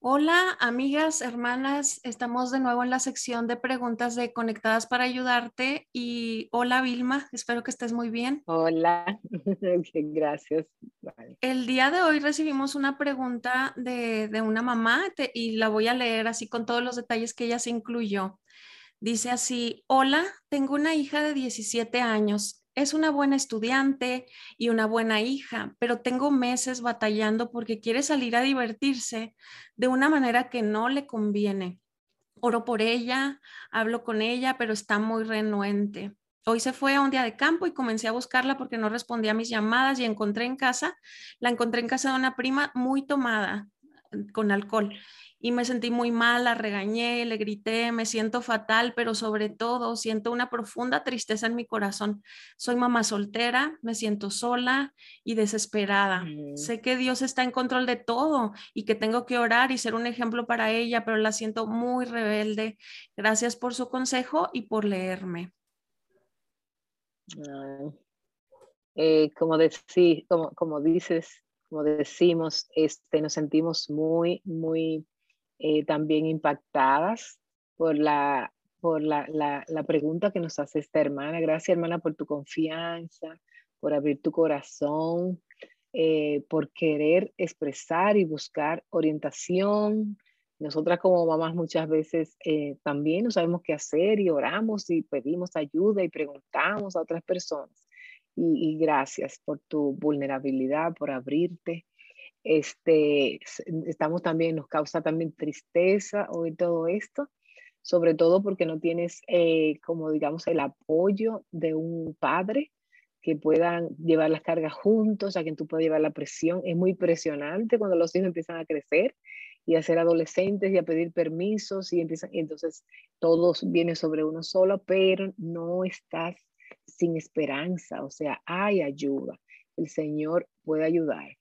Hola, amigas, hermanas, estamos de nuevo en la sección de preguntas de Conectadas para ayudarte y hola Vilma, espero que estés muy bien. Hola, gracias. El día de hoy recibimos una pregunta de, una mamá y la voy a leer así con todos los detalles que ella se incluyó. Dice así, hola, tengo una hija de 17 años es una buena estudiante y una buena hija, pero tengo meses batallando porque quiere salir a divertirse de una manera que no le conviene. Oro por ella, hablo con ella, pero está muy renuente. Hoy se fue a un día de campo y comencé a buscarla porque no respondía a mis llamadas y encontré en casa, la encontré en casa de una prima muy tomada con alcohol y me sentí muy mal, la regañé, le grité, me siento fatal, pero sobre todo siento una profunda tristeza en mi corazón. Soy mamá soltera, me siento sola y desesperada. Mm. Sé que Dios está en control de todo y que tengo que orar y ser un ejemplo para ella, pero la siento muy rebelde. Gracias por su consejo y por leerme. Eh, como, como, como dices, como decimos, este, nos sentimos muy, muy eh, también impactadas por, la, por la, la, pregunta que nos hace esta hermana. Gracias, hermana, por tu confianza, por abrir tu corazón, eh, por querer expresar y buscar orientación. Nosotras como mamás muchas veces eh, también no sabemos qué hacer y oramos y pedimos ayuda y preguntamos a otras personas. y gracias por tu vulnerabilidad, por abrirte este, estamos también, nos causa también tristeza oír todo esto, sobre todo porque no tienes, eh, como digamos, el apoyo de un padre que puedan llevar las cargas juntos, a quien tú puedas llevar la presión. Es muy presionante cuando los hijos empiezan a crecer y a ser adolescentes y a pedir permisos y empiezan, y entonces todos vienen sobre uno solo, pero no estás sin esperanza, o sea, hay ayuda. El Señor puede ayudar.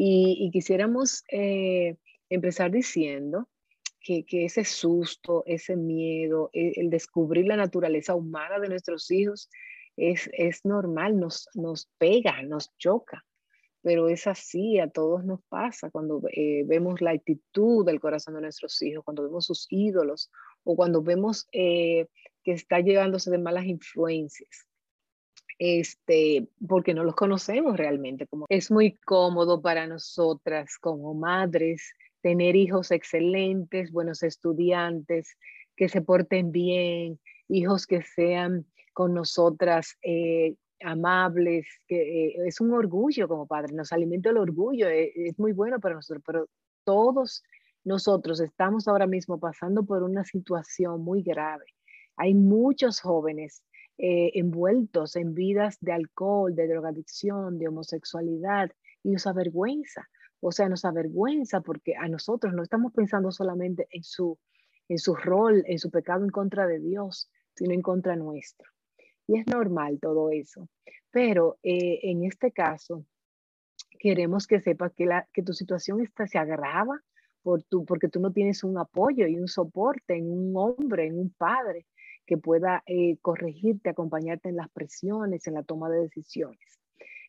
Y, quisiéramos eh, empezar diciendo que, ese susto, ese miedo, e, el, descubrir la naturaleza humana de nuestros hijos es, es normal, nos, nos pega, nos choca pero es así, a todos nos pasa cuando eh, vemos la actitud del corazón de nuestros hijos, cuando vemos sus ídolos o cuando vemos eh, que está llevándose de malas influencias este, porque no los conocemos realmente. Como es muy cómodo para nosotras como madres tener hijos excelentes, buenos estudiantes, que se porten bien, hijos que sean con nosotras eh, amables, que eh, es un orgullo como padre, nos alimenta el orgullo, eh, es muy bueno para nosotros, pero todos nosotros estamos ahora mismo pasando por una situación muy grave. Hay muchos jóvenes eh, envueltos en vidas de alcohol, de drogadicción, de homosexualidad, y nos avergüenza. O sea, nos avergüenza porque a nosotros no estamos pensando solamente en su, en su rol, en su pecado en contra de Dios, sino en contra nuestro. Y es normal todo eso. Pero eh, en este caso, queremos que sepas que, la, que tu situación está, se agrava por tu, porque tú no tienes un apoyo y un soporte en un hombre, en un padre que pueda eh, corregirte, acompañarte en las presiones, en la toma de decisiones.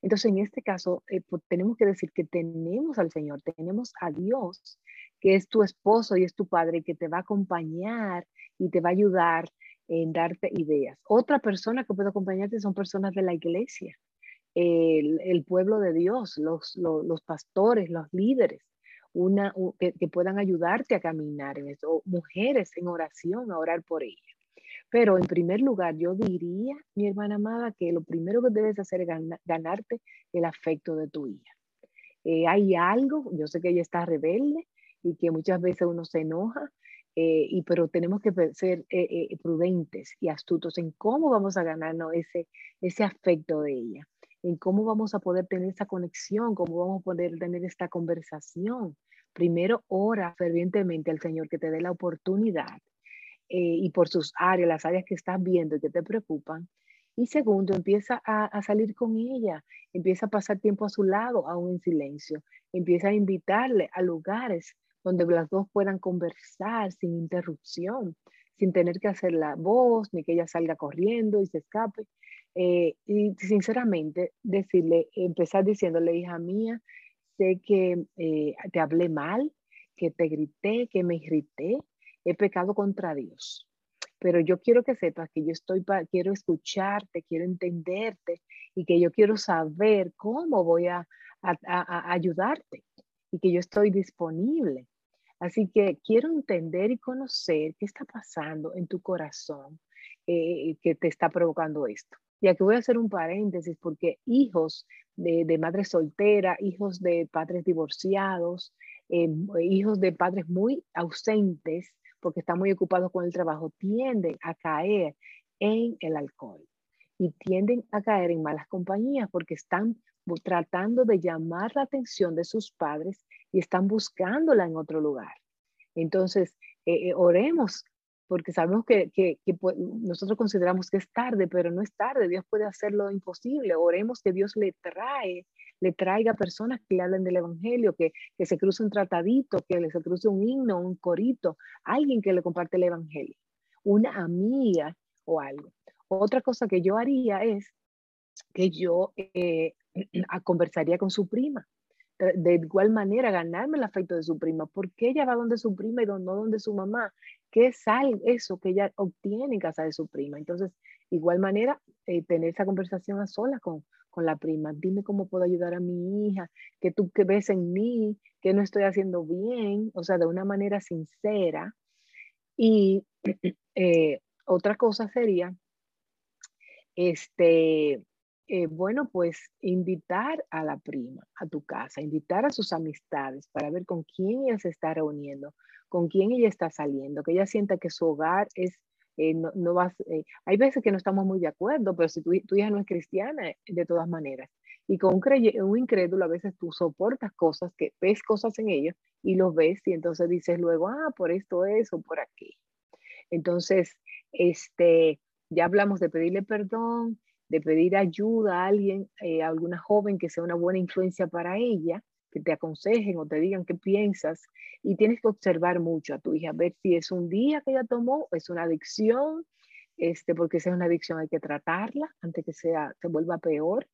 Entonces, en este caso, eh, pues, tenemos que decir que tenemos al Señor, tenemos a Dios, que es tu esposo y es tu padre, que te va a acompañar y te va a ayudar en darte ideas. Otra persona que puede acompañarte son personas de la iglesia, el, pueblo de Dios, los, pastores, los líderes, una, que, puedan ayudarte a caminar en eso, mujeres en oración, a orar por ellas. Pero en primer lugar, yo diría, mi hermana amada, que lo primero que debes hacer es ganarte el afecto de tu hija. Eh, hay algo, yo sé que ella está rebelde y que muchas veces uno se enoja, eh, y, pero tenemos que ser eh, prudentes y astutos en cómo vamos a ganarnos ese, ese afecto de ella, en cómo vamos a poder tener esa conexión, cómo vamos a poder tener esta conversación. Primero, ora fervientemente al Señor que te dé la oportunidad eh, y por sus áreas, las áreas que estás viendo y que te preocupan. Y segundo, empieza a, salir con ella, empieza a pasar tiempo a su lado, aún en silencio. Empieza a invitarle a lugares donde las dos puedan conversar sin interrupción, sin tener que hacer la voz, ni que ella salga corriendo y se escape. Eh, y sinceramente, decirle, empezar diciéndole, hija mía, sé que eh, te hablé mal, que te grité, que me irrité, he pecado contra Dios. Pero yo quiero que sepas que yo estoy, para, quiero escucharte, quiero entenderte y que yo quiero saber cómo voy a, ayudarte y que yo estoy disponible. Así que quiero entender y conocer qué está pasando en tu corazón eh, que te está provocando esto. Y aquí voy a hacer un paréntesis porque hijos de, de madres solteras, hijos de padres divorciados, eh, hijos de padres muy ausentes, porque están muy ocupados con el trabajo, tienden a caer en el alcohol y tienden a caer en malas compañías porque están tratando de llamar la atención de sus padres y están buscándola en otro lugar. Entonces, eh, eh, oremos porque sabemos que, que, nosotros consideramos que es tarde, pero no es tarde. Dios puede hacer lo imposible. Oremos que Dios le trae, le traiga personas que le hablen del Evangelio, que, que se cruce un tratadito, que se cruce un himno, un corito, alguien que le comparte el Evangelio, una amiga o algo. Otra cosa que yo haría es que yo eh, conversaría con su prima de igual manera ganarme el afecto de su prima. ¿Por qué ella va donde su prima y no donde su mamá? ¿Qué es eso que ella obtiene en casa de su prima? Entonces, igual manera, eh, tener esa conversación a solas con, con la prima. Dime cómo puedo ayudar a mi hija, que tú que ves en mí, que no estoy haciendo bien, o sea, de una manera sincera. Y eh, otra cosa sería, este, eh, bueno, pues invitar a la prima a tu casa, invitar a sus amistades para ver con quién ella se está reuniendo, con quién ella está saliendo, que ella sienta que su hogar es, eh, no, no vas, eh, hay veces que no estamos muy de acuerdo, pero si tu, hija no es cristiana, de todas maneras. Y con un, un incrédulo a veces tú soportas cosas, que ves cosas en ellos y los ves y entonces dices luego, ah, por esto, eso, por aquí. Entonces, este, ya hablamos de pedirle perdón, de pedir ayuda a alguien, eh, a alguna joven que sea una buena influencia para ella, que te aconsejen o te digan qué piensas. Y tienes que observar mucho a tu hija, ver si es un día que ella tomó, es una adicción, este, porque si es una adicción hay que tratarla antes que sea, se vuelva peor.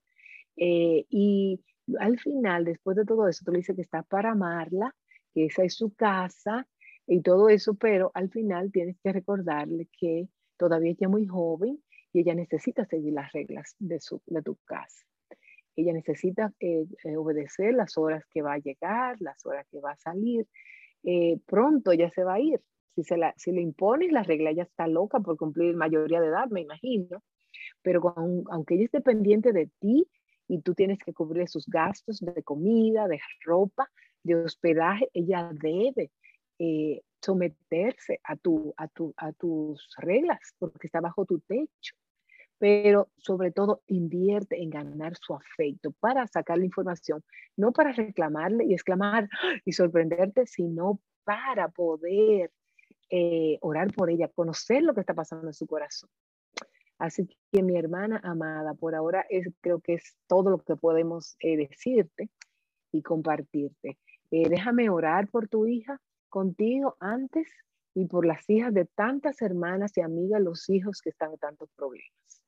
Eh, y al final, después de todo eso, tú le dices que está para amarla, que esa es su casa y todo eso, pero al final tienes que recordarle que todavía ella es muy joven y ella necesita seguir las reglas de, su, de tu casa. Ella necesita eh, eh, obedecer las horas que va a llegar, las horas que va a salir. Eh, pronto ya se va a ir. Si, se la, si le impones la regla, ella está loca por cumplir mayoría de edad, me imagino. Pero aunque ella esté pendiente de ti y tú tienes que cubrir sus gastos de comida, de ropa, de hospedaje, ella debe someterse a, tu, a, tu, a tus reglas porque está bajo tu techo pero sobre todo invierte en ganar su afecto para sacar la información, no para reclamarle y exclamar y sorprenderte, sino para poder eh, orar por ella, conocer lo que está pasando en su corazón. Así que mi hermana amada, por ahora es, creo que es todo lo que podemos eh, decirte y compartirte. Eh, déjame orar por tu hija contigo antes y por las hijas de tantas hermanas y amigas, los hijos que están en tantos problemas.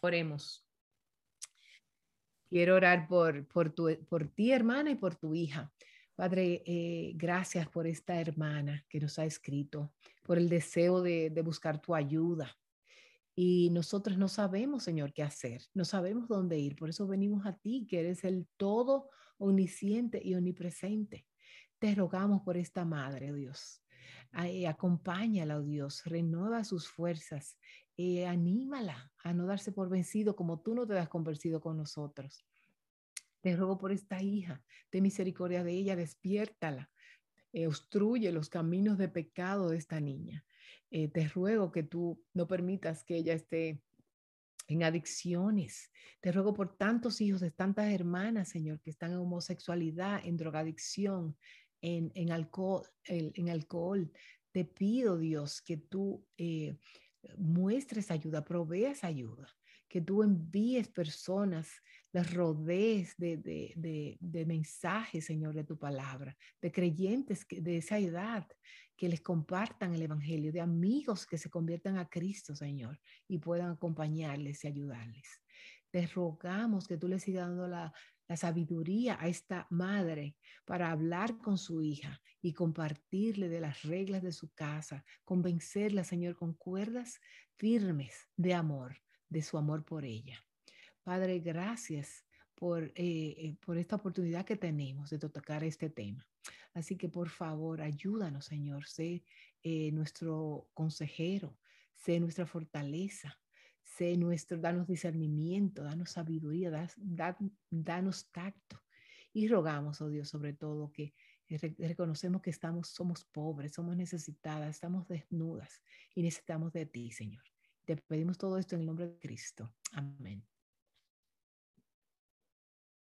Oremos. Quiero orar por, por, tu, por ti, hermana, y por tu hija. Padre, eh, gracias por esta hermana que nos ha escrito, por el deseo de, de buscar tu ayuda. Y nosotros no sabemos, Señor, qué hacer, no sabemos dónde ir. Por eso venimos a ti, que eres el todo omnisciente y omnipresente. Te rogamos por esta madre, Dios. Eh, acompáñala, oh Dios, renueva sus fuerzas, eh, anímala a no darse por vencido como tú no te das convencido con nosotros. Te ruego por esta hija, ten misericordia de ella, despiértala, eh, obstruye los caminos de pecado de esta niña. te ruego que tú no permitas que ella esté en adicciones. Te ruego por tantos hijos de tantas hermanas, Señor, que están en homosexualidad, en drogadicción, en, alcohol, en alcohol. Te pido, Dios, que tú eh, muestres ayuda, proveas ayuda, que tú envíes personas les rodees de, de, de, mensajes, Señor, de tu palabra, de creyentes de esa edad que les compartan el Evangelio, de amigos que se conviertan a Cristo, Señor, y puedan acompañarles y ayudarles. Te rogamos que tú le sigas dando la, la sabiduría a esta madre para hablar con su hija y compartirle de las reglas de su casa, convencerla, Señor, con cuerdas firmes de amor, de su amor por ella. Padre, gracias por, eh, eh, por esta oportunidad que tenemos de tocar este tema. Así que por favor, ayúdanos, Señor, sé eh, nuestro consejero, sé nuestra fortaleza, sé nuestro, danos discernimiento, danos sabiduría, danos tacto. Y rogamos, oh Dios, sobre todo que reconocemos que estamos, somos pobres, somos necesitadas, estamos desnudas y necesitamos de ti, Señor. Te pedimos todo esto en el nombre de Cristo. Amén.